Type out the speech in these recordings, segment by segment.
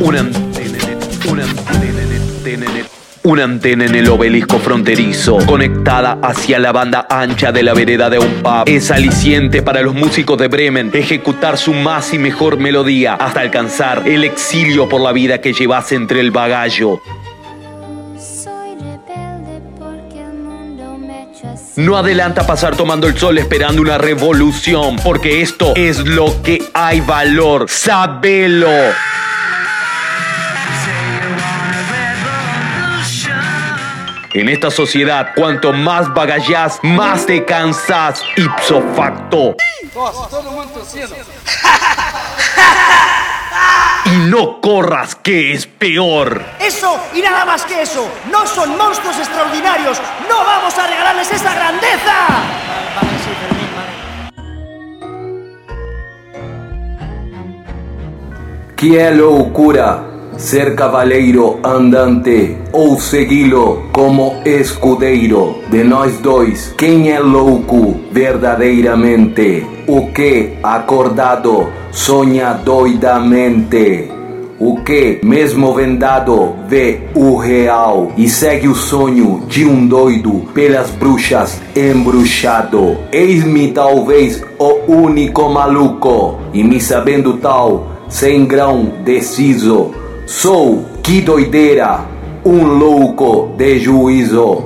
Una antena en- una antena en- antena en- una antena en el obelisco fronterizo, conectada hacia la banda ancha de la vereda de un pub. Es aliciente para los músicos de Bremen ejecutar su más y mejor melodía hasta alcanzar el exilio por la vida que llevas entre el bagallo. No adelanta pasar tomando el sol esperando una revolución, porque esto es lo que hay valor. Sabelo. En esta sociedad, cuanto más bagallás, más te cansas. Ipso facto. Y no corras, que es peor. Eso y nada más que eso. No son monstruos extraordinarios. No vamos a regalarles esa grandeza. Que é loucura ser cavaleiro andante ou segui-lo como escudeiro de nós dois? Quem é louco verdadeiramente? O que acordado sonha doidamente? O que, mesmo vendado, vê o real e segue o sonho de um doido pelas bruxas embruxado. Eis-me talvez o único maluco, e me sabendo tal, sem grão deciso. Sou, que doideira, um louco de juízo.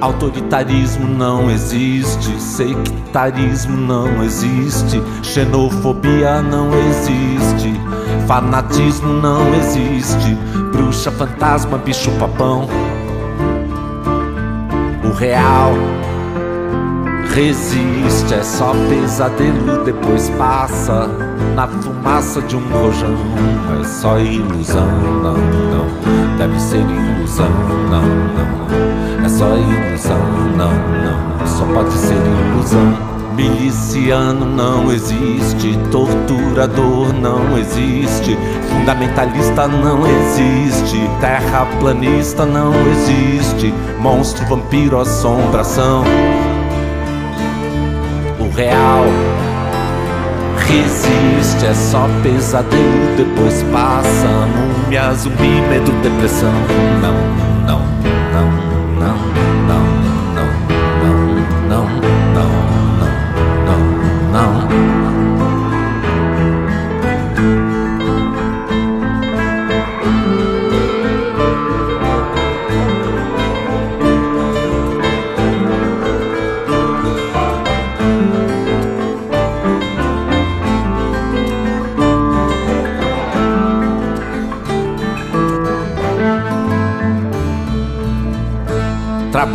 Autoritarismo não existe, sectarismo não existe, xenofobia não existe, fanatismo não existe, bruxa, fantasma, bicho papão. O real resiste, é só pesadelo, depois passa na fumaça de um rojão. É só ilusão, não, não, deve ser ilusão, não, não. É só ilusão, não, não, só pode ser ilusão. Miliciano não existe, torturador não existe, fundamentalista não existe, terraplanista não existe, monstro, vampiro, assombração. O real resiste, é só pesadelo, depois passa. Múmia, zumbi, medo, depressão. Não, não, não, não, não, não, não,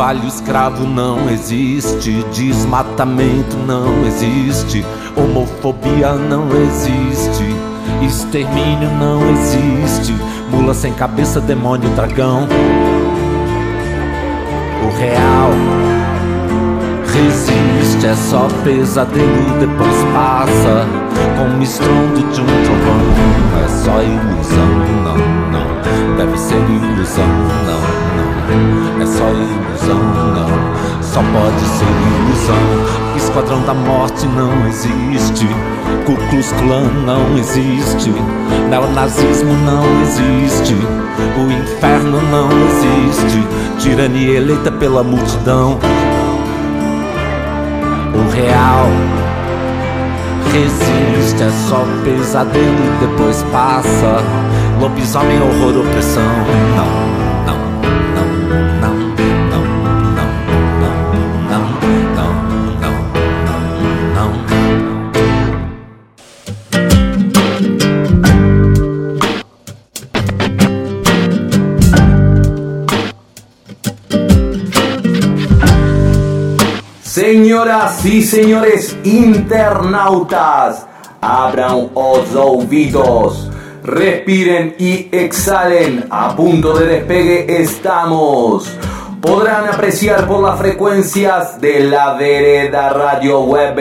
Trabalho escravo não existe, desmatamento não existe, homofobia não existe, extermínio não existe, mula sem cabeça, demônio, dragão. O real resiste, é só pesadelo, depois passa com o estrondo de um trovão. Esquadrão da morte não existe. Ku Klux Klan não existe. Neonazismo não existe. O inferno não existe. Tirania eleita pela multidão. O real resiste, é só pesadelo e depois passa. Lobisomem, horror, opressão. Não, Senhoras e senhores internautas, abram os ouvidos, respiren y exhalen. A punto de despegue estamos. Podrán apreciar por las frecuencias de la vereda radio web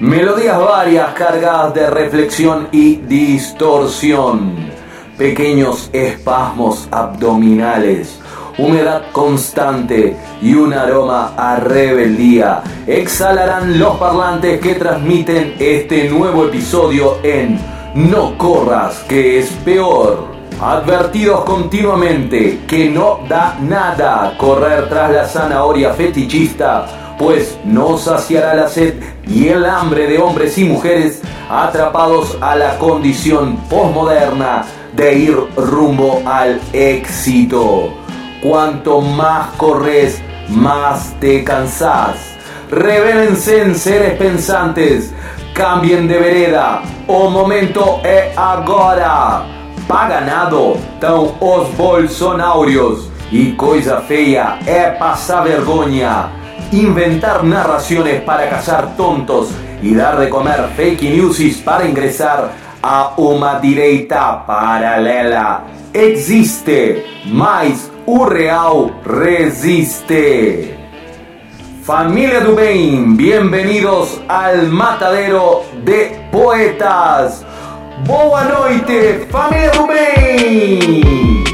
melodías varias cargadas de reflexión y distorsión. pequeños espasmos abdominales, humedad constante y un aroma a rebeldía exhalarán los parlantes que transmiten este nuevo episodio en No corras, que es peor. Advertidos continuamente que no da nada correr tras la zanahoria fetichista, pues no saciará la sed y el hambre de hombres y mujeres atrapados a la condición posmoderna de ir rumbo al éxito. Cuanto más corres, más te cansás. Revélense en seres pensantes, cambien de vereda, o momento é agora. Paga nada, tão os bolsonáurios. E coisa feia é passar vergonha. Inventar narraciones para cazar tontos y dar de comer fake news para ingresar a uma direita paralela. Existe, mas o real resiste. Familia do bienvenidos al matadero de poetas. Boa noite, família do!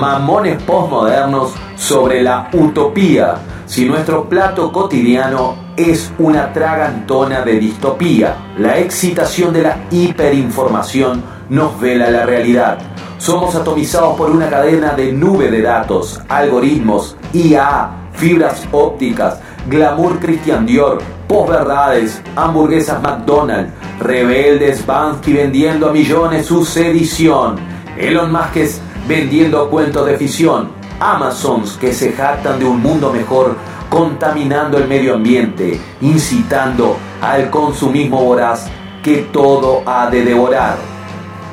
Mamones postmodernos, sobre la utopía si nuestro plato cotidiano es una tragantona de distopía? La excitación de la hiperinformación nos vela la realidad. Somos atomizados por una cadena de nube de datos, algoritmos, IA, fibras ópticas, glamour Christian Dior, posverdades, hamburguesas McDonald's, rebeldes Bansky vendiendo a millones su sedición, Elon Musk es vendiendo cuentos de ficción, Amazons que se jactan de un mundo mejor contaminando el medio ambiente, incitando al consumismo voraz que todo ha de devorar.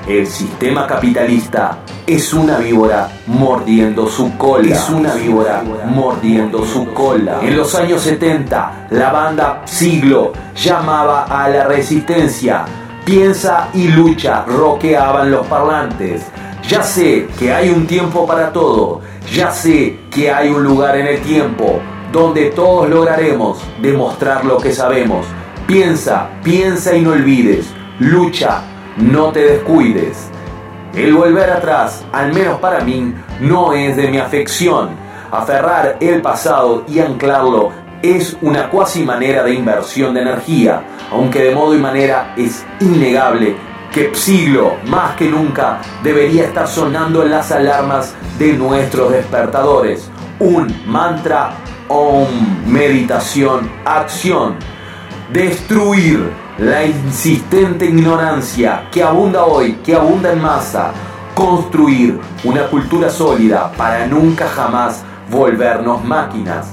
El sistema capitalista es una víbora mordiendo su cola. Es una víbora mordiendo su cola. En los años 70, la banda Siglo llamaba a la resistencia. Piensa y lucha, roqueaban los parlantes. Ya sé que hay un tiempo para todo. Ya sé que hay un lugar en el tiempo donde todos lograremos demostrar lo que sabemos. Piensa, piensa y no olvides. Lucha, no te descuides. El volver atrás, al menos para mí, no es de mi afección. Aferrar el pasado y anclarlo es una cuasi manera de inversión de energía, aunque de modo y manera es innegable que siglo más que nunca debería estar sonando en las alarmas de nuestros despertadores. Un mantra, om, meditación, acción. Destruir la insistente ignorancia que abunda hoy, que abunda en masa. Construir una cultura sólida para nunca jamás volvernos máquinas.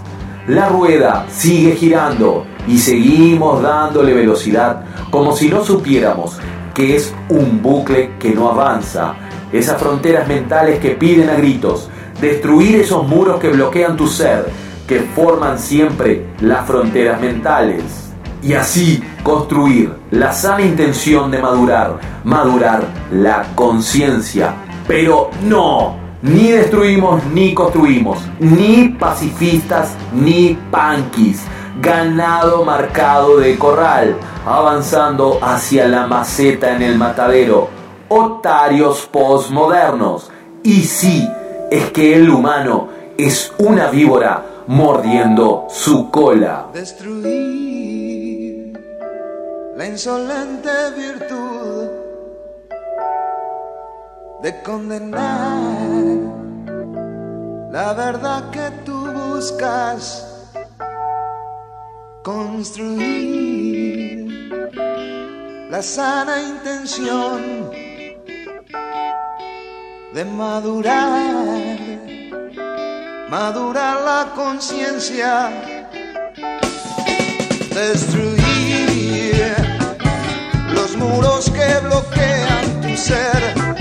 La rueda sigue girando y seguimos dándole velocidad como si no supiéramos que es un bucle que no avanza. Esas fronteras mentales que piden a gritos. Destruir esos muros que bloquean tu ser, que forman siempre las fronteras mentales. Y así construir la sana intención de madurar, madurar la conciencia. Pero no, ni destruimos ni construimos, ni pacifistas ni panquis. Ganado marcado de corral, avanzando hacia la maceta en el matadero. Otarios postmodernos. Y sí, es que el humano es una víbora mordiendo su cola. Destruir la insolente virtud de condenar la verdad que tú buscas construir la sana intención de madurar madurar la conciencia destruir los muros que bloquean tu ser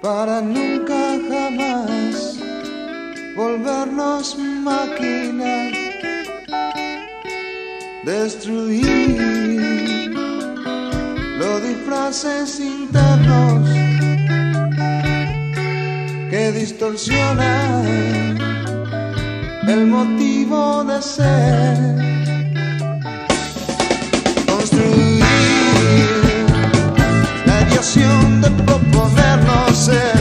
para nunca jamás volvernos máquinas destruir los disfraces internos que distorsionan el motivo de ser. Aviación de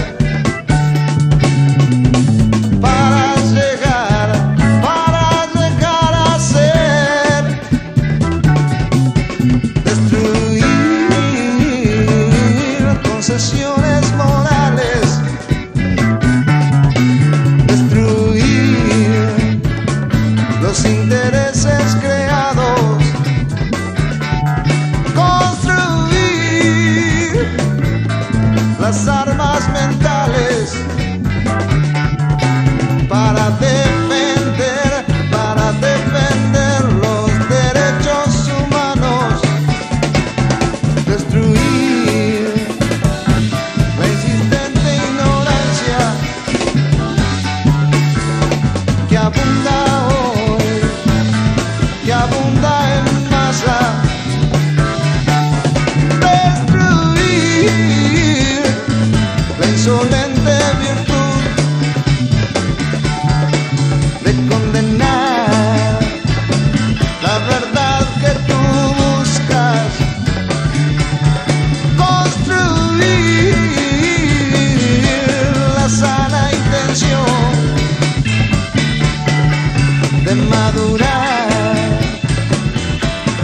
madurar,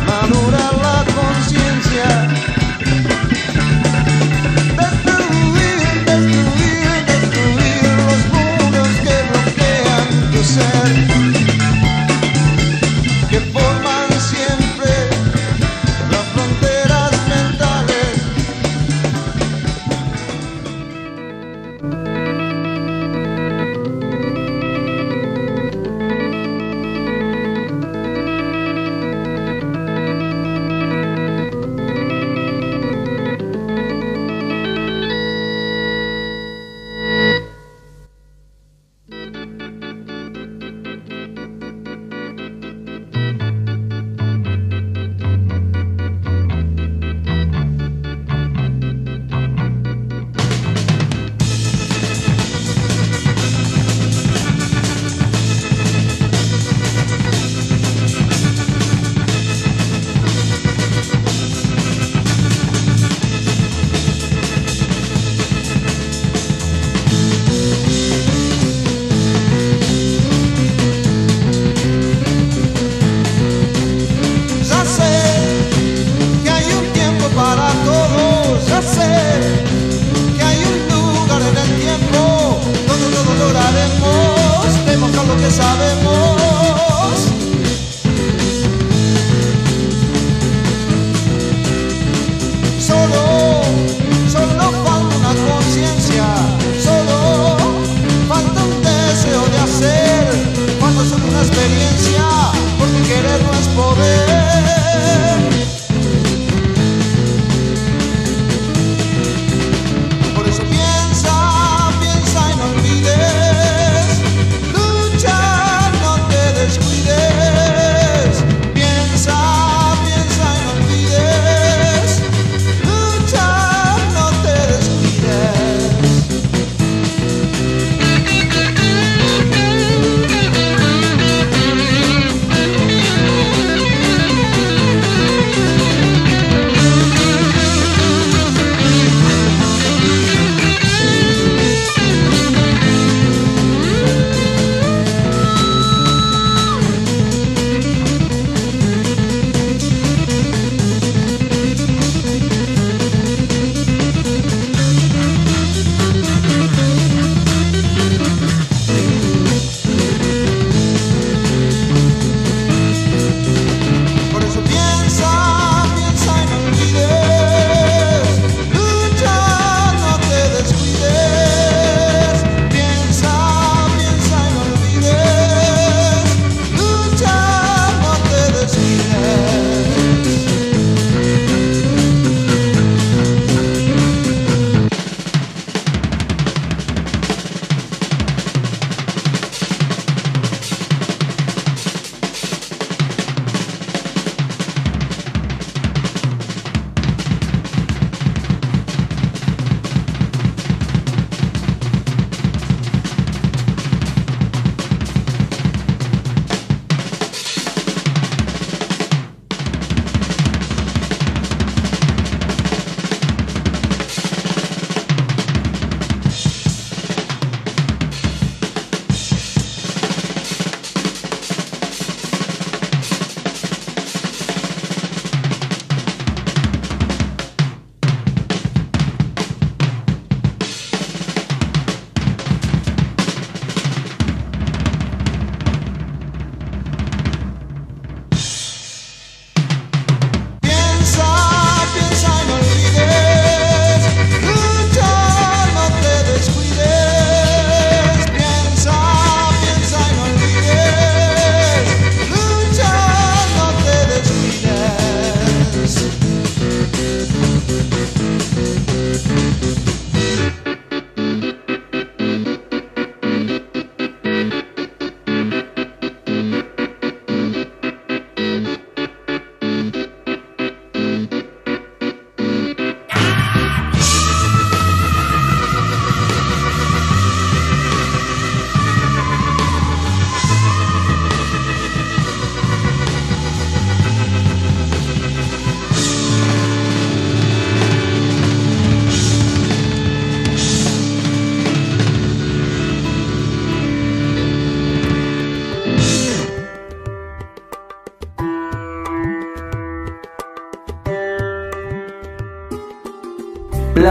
madurar la conciencia. Destruir, destruir, destruir los muros que bloquean tu ser. Yeah.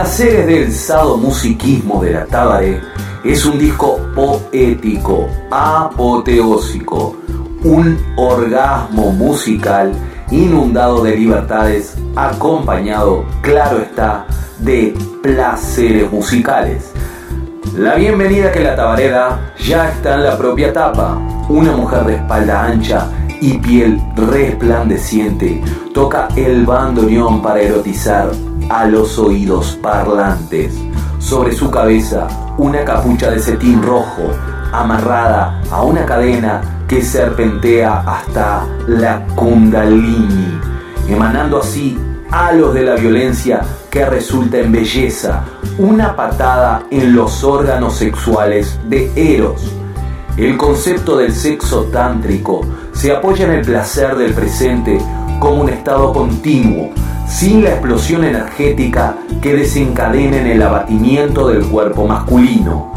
Placeres del sadomusiquismo de la Tabaré es un disco poético, apoteósico, un orgasmo musical inundado de libertades, acompañado, claro está, de placeres musicales. La bienvenida que la tabareda ya está en la propia tapa. Una mujer de espalda ancha y piel resplandeciente toca el bandoneón para erotizar a los oídos parlantes. Sobre su cabeza, una capucha de cetín rojo, amarrada a una cadena que serpentea hasta la kundalini, emanando así halos de la violencia que resulta en belleza, una patada en los órganos sexuales de Eros. El concepto del sexo tántrico se apoya en el placer del presente como un estado continuo, sin la explosión energética que desencadena en el abatimiento del cuerpo masculino.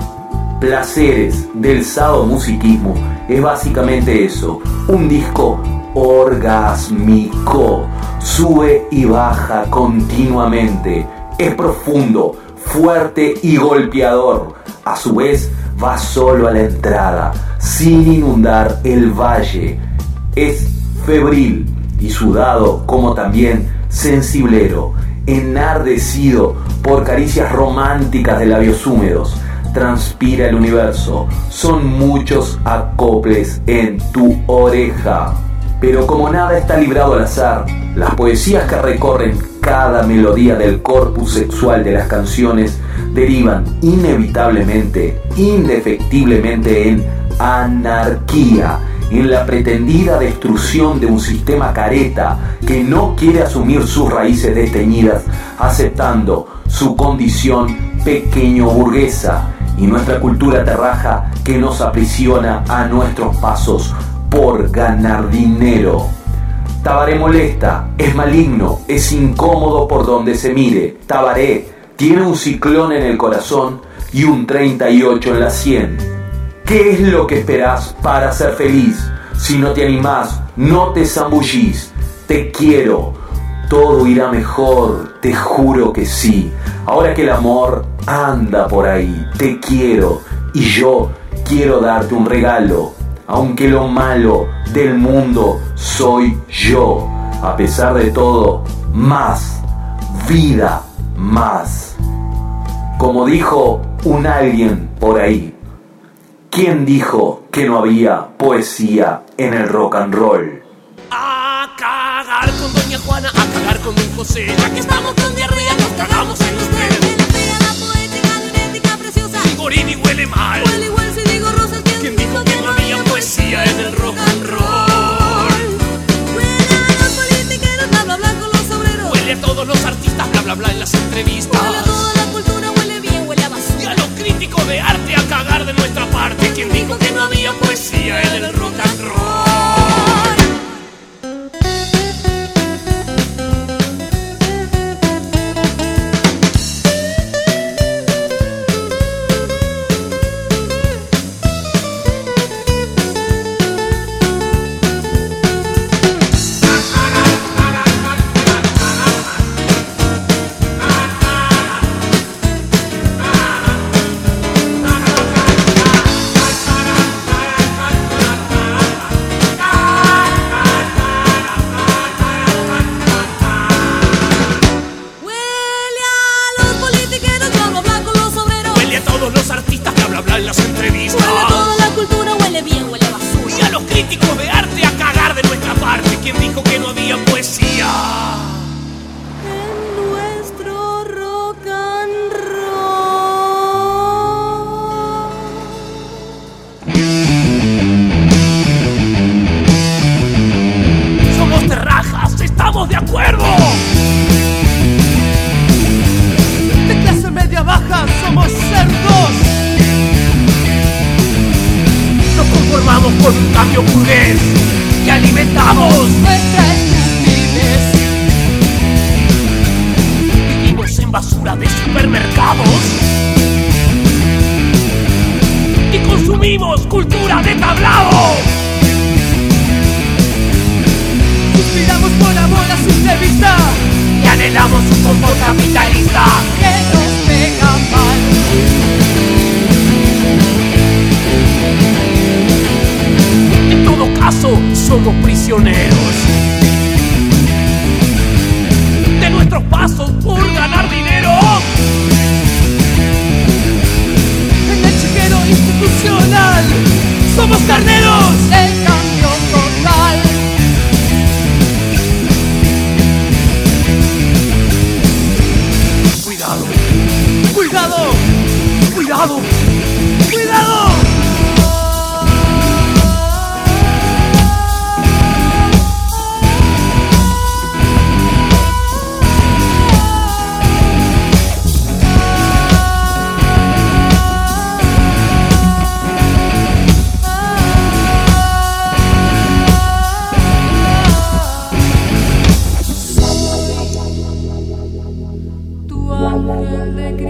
Placeres del sadomusiquismo es básicamente eso, un disco orgásmico, sube y baja continuamente, es profundo, fuerte y golpeador, a su vez va solo a la entrada, sin inundar el valle, es febril y sudado como también sensiblero, enardecido por caricias románticas de labios húmedos. Transpira el universo, son muchos acoples en tu oreja. Pero como nada está librado al azar, las poesías que recorren cada melodía del corpus sexual de las canciones derivan inevitablemente, indefectiblemente en anarquía en la pretendida destrucción de un sistema careta que no quiere asumir sus raíces desteñidas, aceptando su condición pequeño burguesa y nuestra cultura terraja que nos aprisiona a nuestros pasos por ganar dinero. Tabaré molesta, es maligno, es incómodo por donde se mire. Tabaré tiene un ciclón en el corazón y un 38 en la 100. ¿Qué es lo que esperás para ser feliz? Si no te animás, no te zambullís. Te quiero. Todo irá mejor, te juro que sí. Ahora que el amor anda por ahí, te quiero. Y yo quiero darte un regalo. Aunque lo malo del mundo soy yo. A pesar de todo, más. Vida más. Como dijo un alguien por ahí, ¿Quién dijo que no había poesía en el rock and roll? A cagar con Doña Juana, a cagar con Don José. Ya que estamos con diarrea, nos cagamos en los tres. la poética, diurética, preciosa. Y Gorini huele mal. Huele igual si digo rosas. ¿Quién dijo que no había poesía en el rock and roll? Huele a los politiqueros, bla bla bla con los obreros. Huele a todos los artistas, bla bla bla en las entrevistas. Huele a toda de arte a cagar de nuestra parte. ¿Quién dijo que no había poesía en el rock and roll?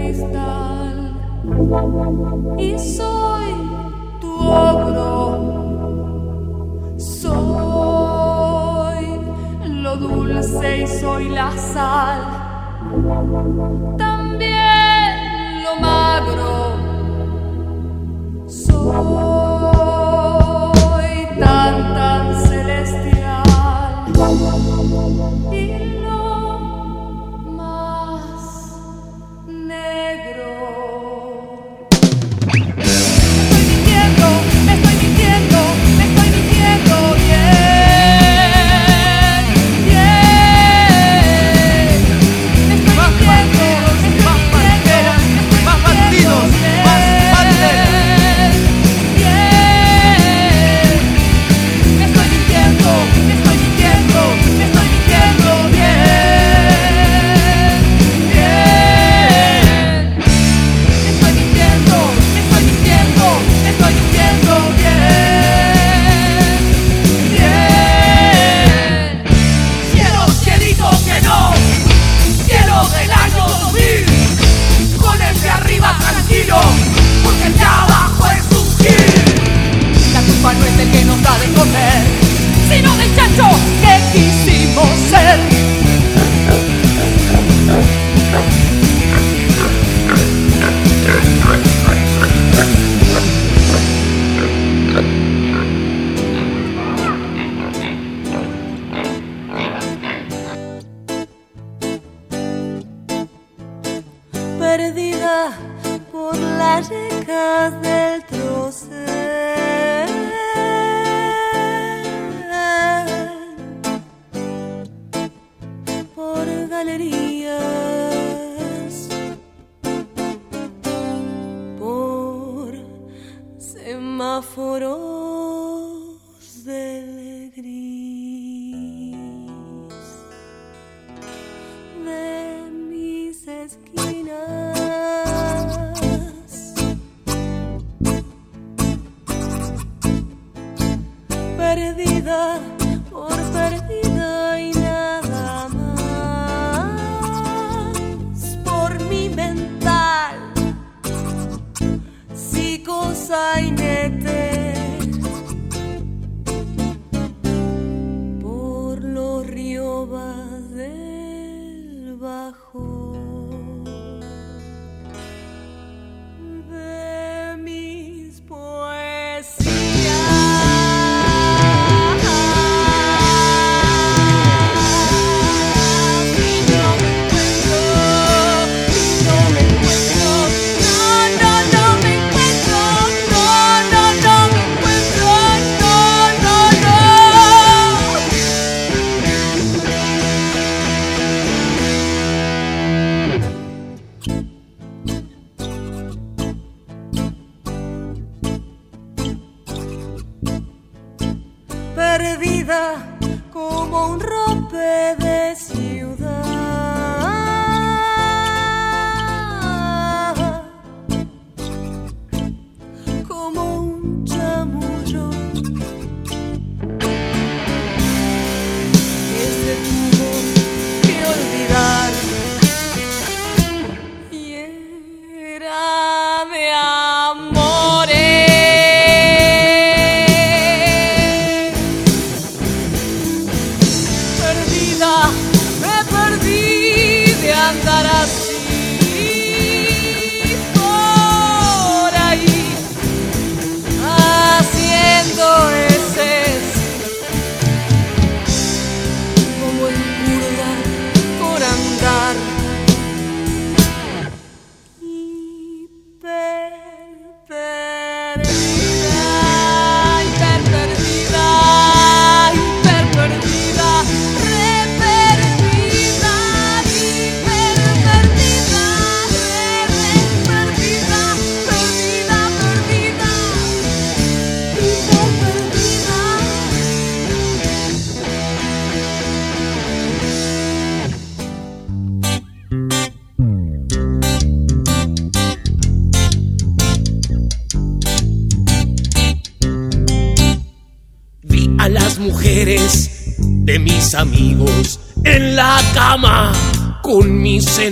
cristal y soy tu ogro. Soy lo dulce y soy la sal. También lo magro. Soy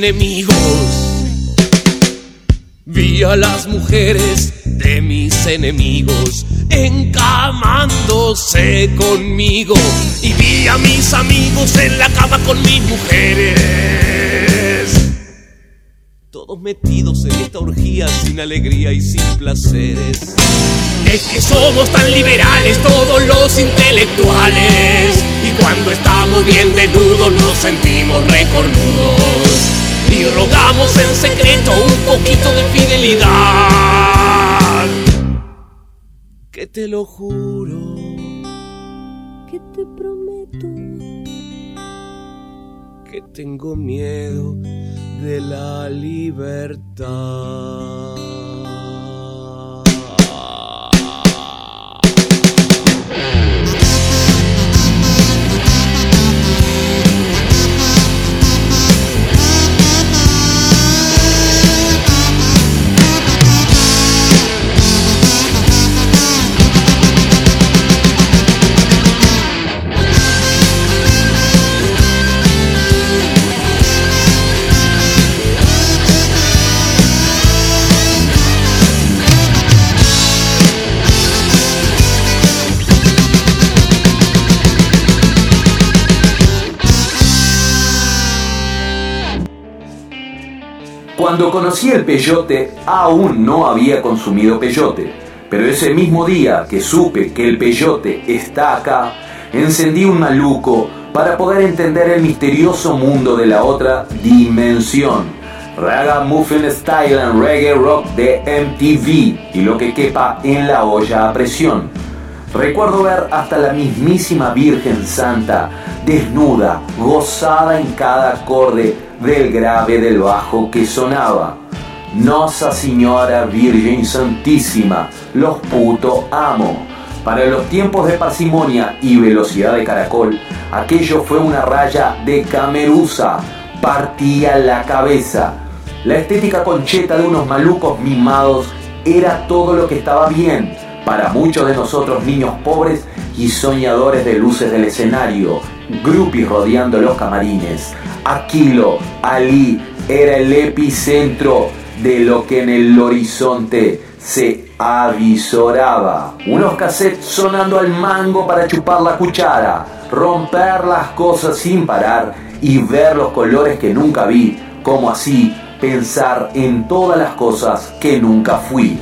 enemigos. Vi a las mujeres de mis enemigos encamándose conmigo y vi a mis amigos en la cama con mis mujeres. Todos metidos en esta orgía sin alegría y sin placeres. Es que somos tan liberales todos los intelectuales y cuando estamos bien desnudos nos sentimos recornudos y rogamos en secreto un poquito de fidelidad. Que te lo juro, que te prometo que tengo miedo de la libertad. Cuando conocí el peyote, aún no había consumido peyote, pero ese mismo día que supe que el peyote está acá, encendí un maluco para poder entender el misterioso mundo de la otra dimensión. Raga Muffin Style and Reggae Rock de MTV y lo que quepa en la olla a presión. Recuerdo ver hasta la mismísima Virgen Santa, desnuda, gozada en cada acorde del grave del bajo que sonaba. Nossa Señora Virgen Santísima, los puto amo. Para los tiempos de parsimonia y velocidad de caracol, aquello fue una raya de camerusa, partía la cabeza. La estética concheta de unos malucos mimados era todo lo que estaba bien para muchos de nosotros niños pobres y soñadores de luces del escenario, grupis rodeando los camarines. Aquilo, Ali, era el epicentro de lo que en el horizonte se avisoraba. Unos cassettes sonando al mango para chupar la cuchara, romper las cosas sin parar y ver los colores que nunca vi, como así pensar en todas las cosas que nunca fui.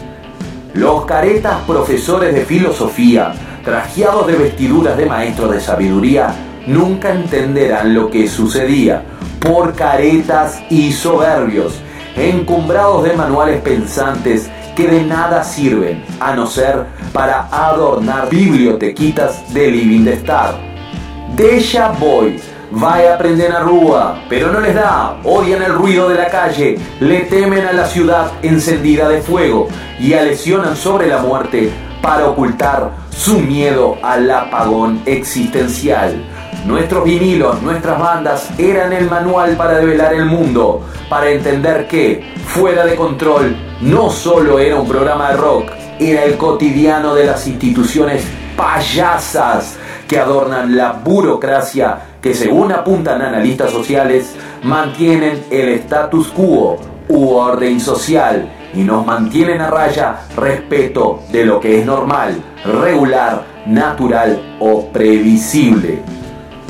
Los caretas profesores de filosofía, trajeados de vestiduras de maestros de sabiduría, nunca entenderán lo que sucedía, por caretas y soberbios, encumbrados de manuales pensantes que de nada sirven, a no ser para adornar bibliotequitas de living de star. Deja Boy, vaya a aprender a Rúa, pero no les da, odian el ruido de la calle, le temen a la ciudad encendida de fuego y alesionan sobre la muerte para ocultar su miedo al apagón existencial. Nuestros vinilos, nuestras bandas eran el manual para develar el mundo, para entender que, fuera de control, no solo era un programa de rock, era el cotidiano de las instituciones payasas que adornan la burocracia que según apuntan analistas sociales mantienen el status quo u orden social y nos mantienen a raya respeto de lo que es normal, regular, natural o previsible.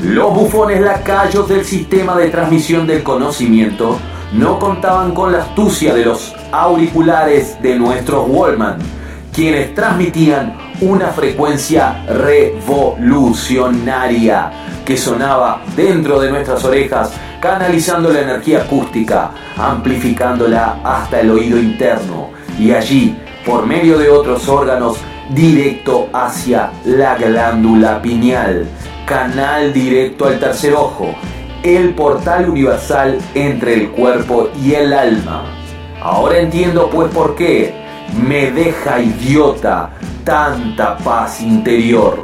Los bufones lacayos del sistema de transmisión del conocimiento no contaban con la astucia de los auriculares de nuestros Wallman, quienes transmitían una frecuencia revolucionaria que sonaba dentro de nuestras orejas, canalizando la energía acústica, amplificándola hasta el oído interno y allí, por medio de otros órganos, directo hacia la glándula pineal, canal directo al tercer ojo, el portal universal entre el cuerpo y el alma. Ahora entiendo pues por qué me deja idiota tanta paz interior.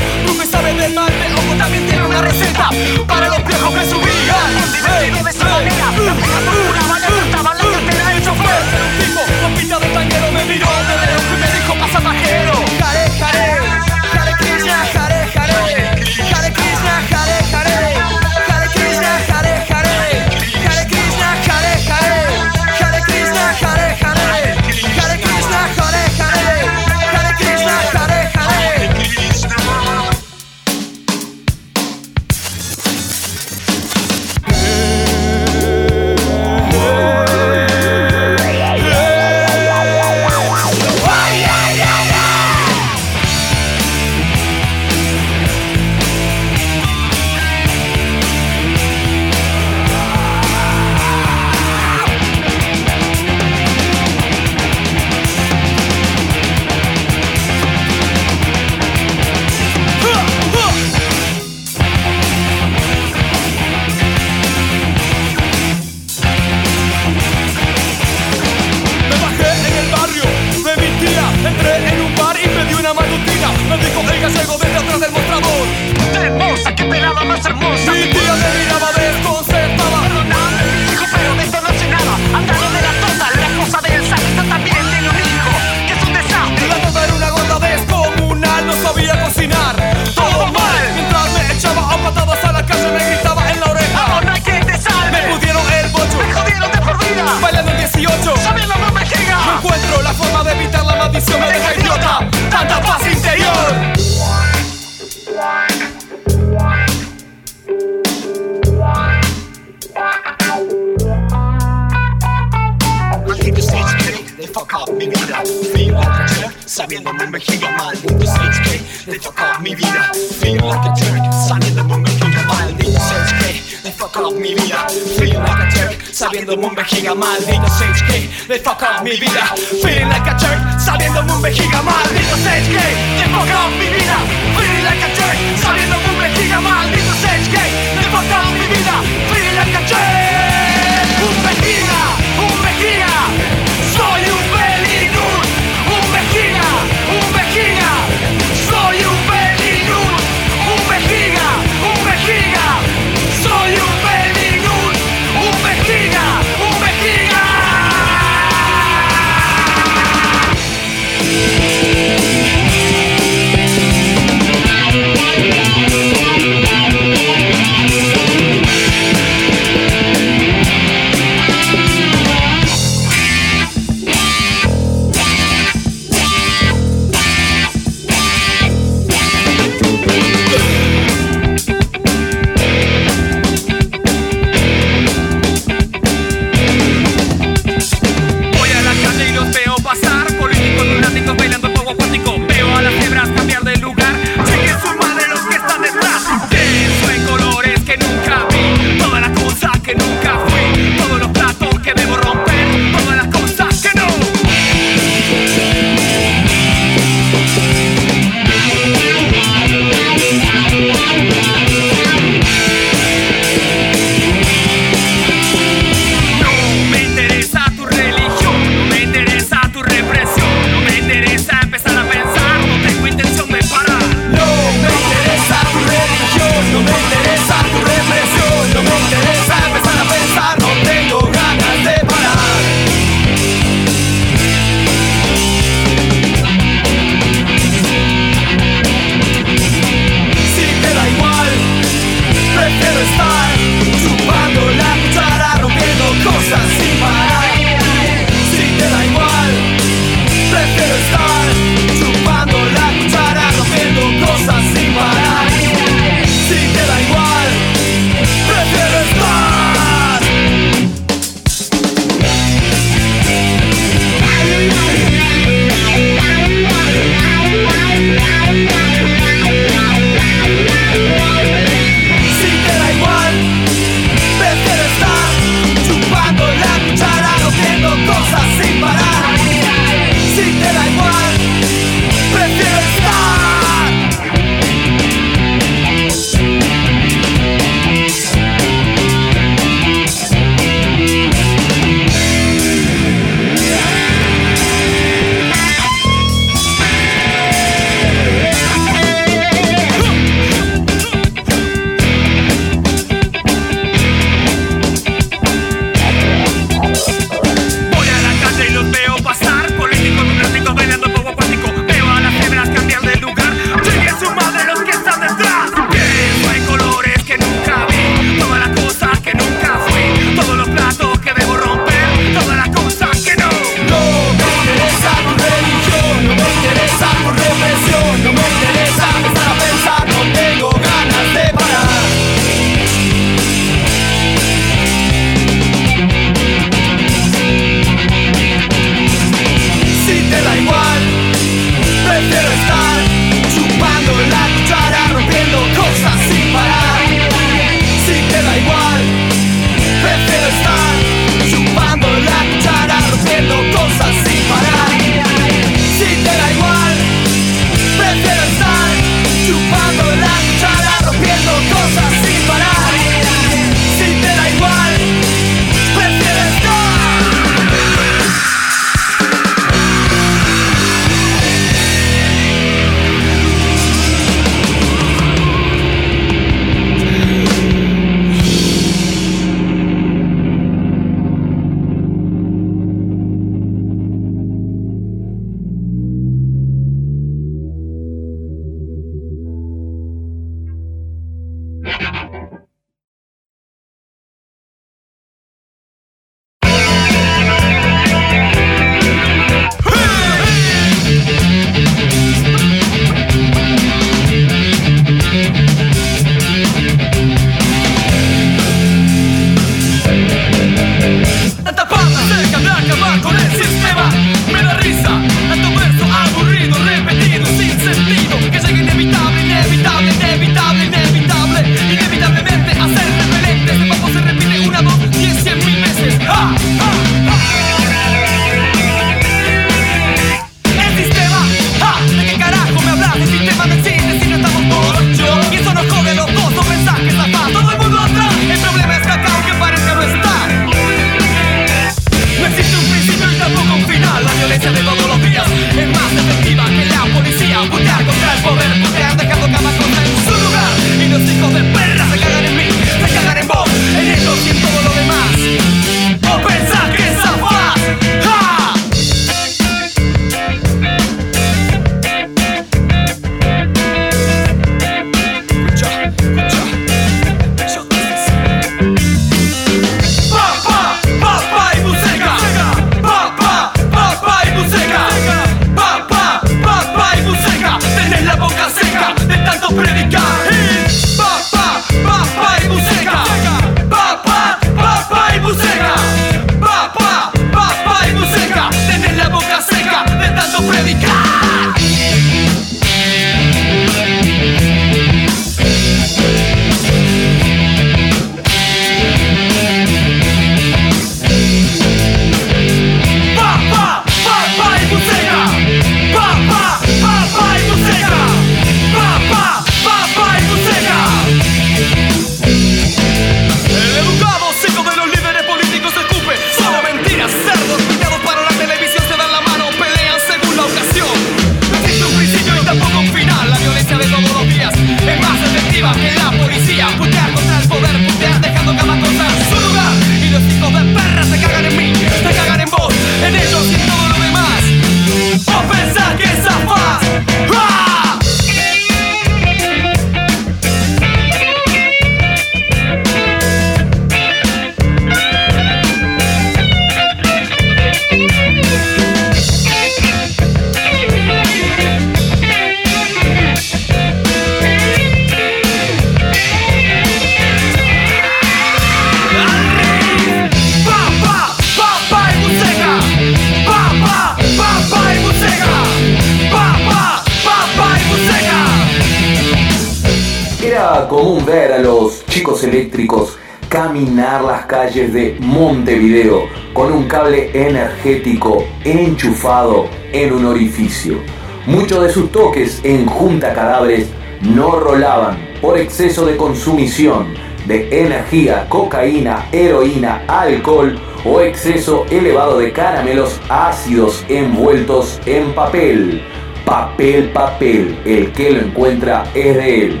Con un cable energético enchufado en un orificio. Muchos de sus toques en junta cadáveres no rolaban por exceso de consumición de energía, cocaína, heroína, alcohol o exceso elevado de caramelos ácidos envueltos en papel. Papel, papel, el que lo encuentra es de él.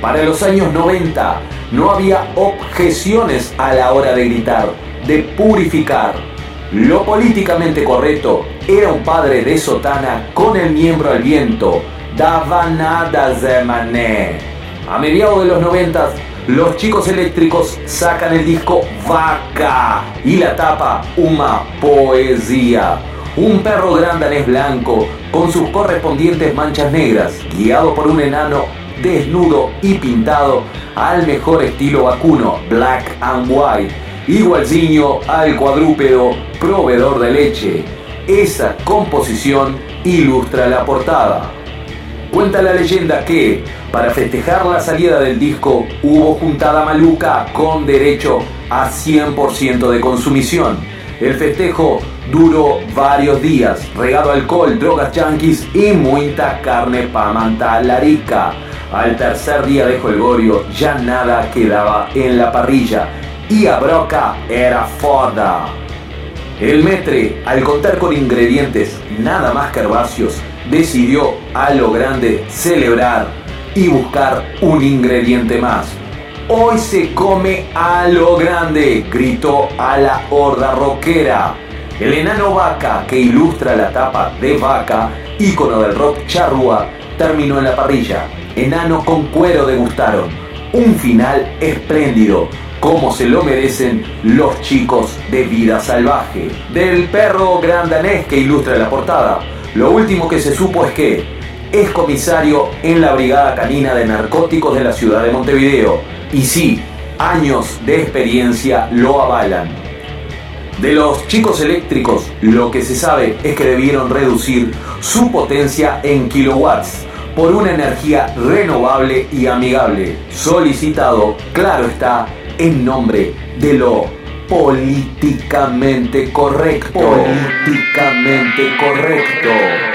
Para los años 90 no había objeciones a la hora de gritar, de purificar. Lo políticamente correcto era un padre de sotana con el miembro al viento. Daba nada de mané. A mediados de los 90 los chicos eléctricos sacan el disco Vaca y la tapa una poesía. Un perro grandanés blanco con sus correspondientes manchas negras, guiado por un enano desnudo y pintado al mejor estilo vacuno, black and white, igualzinho al cuadrúpedo proveedor de leche. Esa composición ilustra la portada. Cuenta la leyenda que, para festejar la salida del disco, hubo juntada maluca con derecho a 100% de consumición. El festejo duró varios días, regado alcohol, drogas yanquis y muita carne pa' mantar la rica. Al tercer día de Jolgorio ya nada quedaba en la parrilla y a broca era foda. El metre, al contar con ingredientes nada más que herbáceos, decidió a lo grande celebrar y buscar un ingrediente más. Hoy se come a lo grande, gritó a la horda rockera. El enano vaca que ilustra la tapa de vaca, ícono del rock charrúa, terminó en la parrilla. Enano con cuero degustaron. Un final espléndido, como se lo merecen los chicos de vida salvaje. Del perro grandanés que ilustra la portada, lo último que se supo es que es comisario en la Brigada Canina de Narcóticos de la ciudad de Montevideo. Y sí, años de experiencia lo avalan. De los chicos eléctricos, lo que se sabe es que debieron reducir su potencia en kilowatts por una energía renovable y amigable, solicitado, claro está, en nombre de lo políticamente correcto. Políticamente correcto.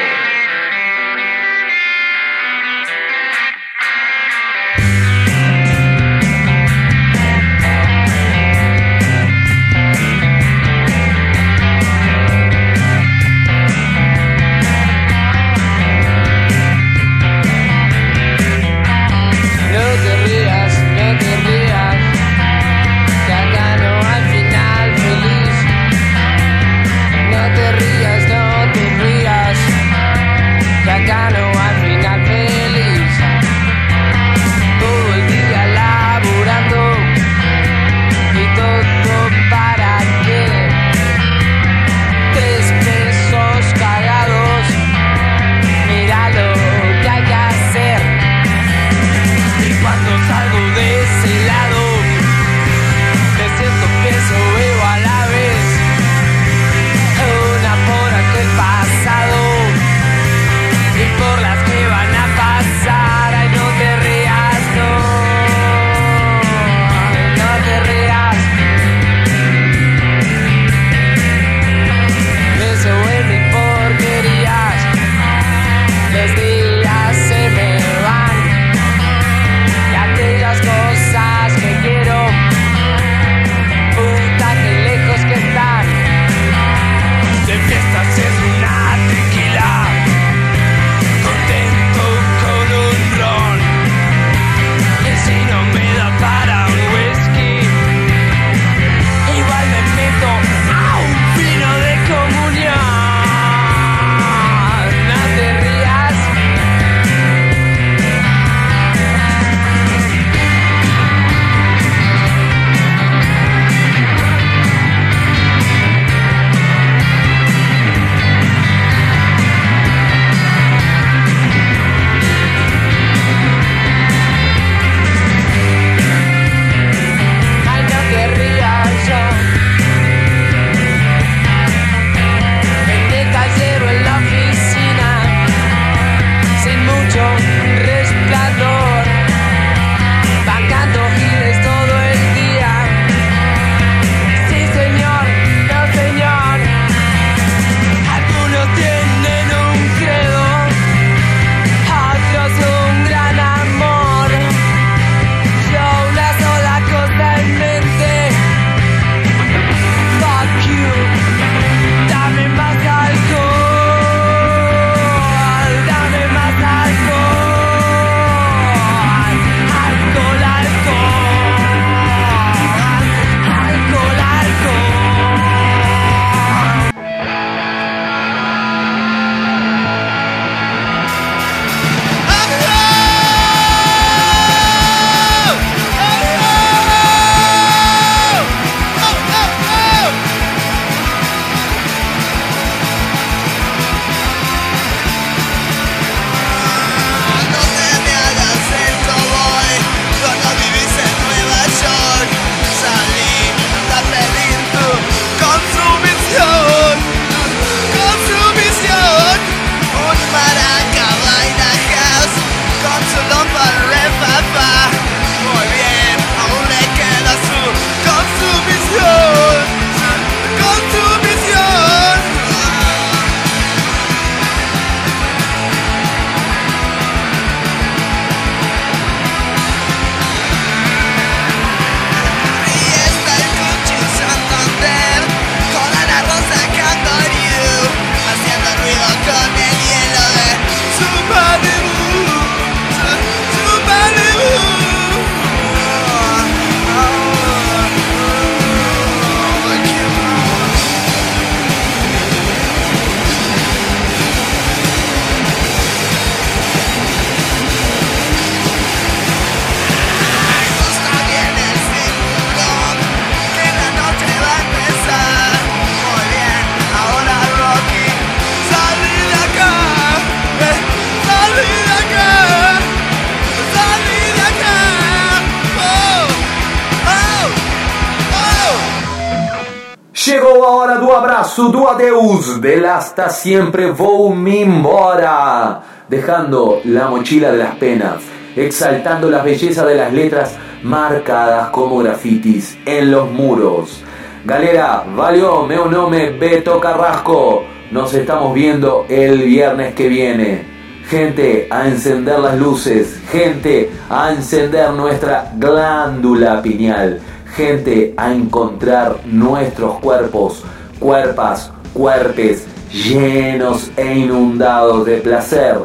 Del hasta siempre me embora, dejando la mochila de las penas, exaltando la belleza de las letras marcadas como grafitis en los muros. Galera, valió, meu nome Beto Carrasco. Nos estamos viendo el viernes que viene. Gente, a encender las luces. Gente, a encender nuestra glándula pineal. Gente, a encontrar nuestros cuerpos, cuerpas, cuerpes llenos e inundados de placer.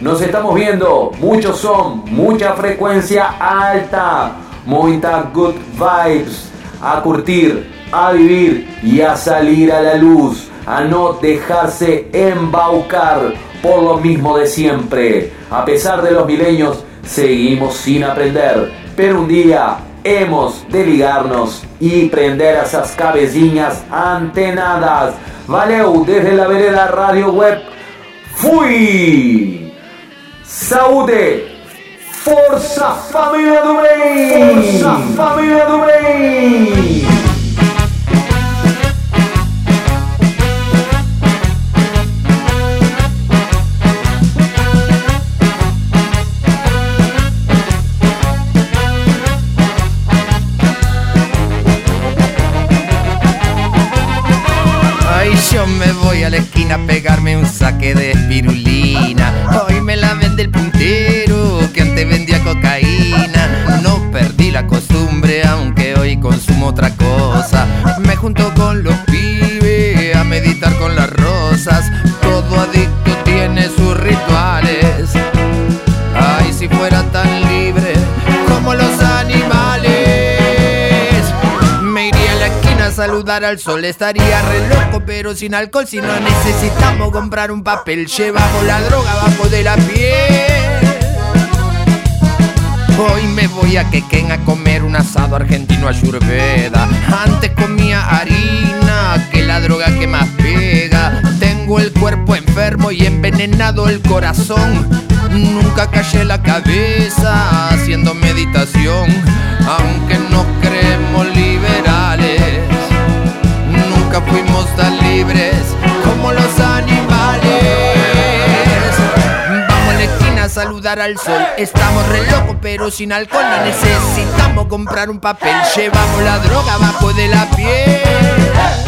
Nos estamos viendo, muchos son, mucha frecuencia alta, muita good vibes, a curtir, a vivir y a salir a la luz, a no dejarse embaucar por lo mismo de siempre. A pesar de los milenios, seguimos sin aprender, pero un día hemos de ligarnos y prender esas cabeciñas antenadas. Valeu, desde la vereda Radio Web, fui! Saúde! Força Família do Bem! Força Família! Pegarme saludar al sol. Estaría re loco, pero sin alcohol. Si no necesitamos comprar un papel, llevamos la droga abajo de la piel. Hoy me voy a Quequén a comer un asado argentino ayurveda. Antes comía harina, que la droga que más pega. Tengo el cuerpo enfermo y envenenado el corazón. Nunca callé la cabeza al sol. Estamos re locos, pero sin alcohol no necesitamos comprar un papel. Llevamos la droga abajo de la piel.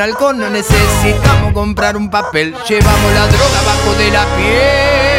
alcohol no necesitamos comprar un papel. Llevamos la droga bajo de la piel.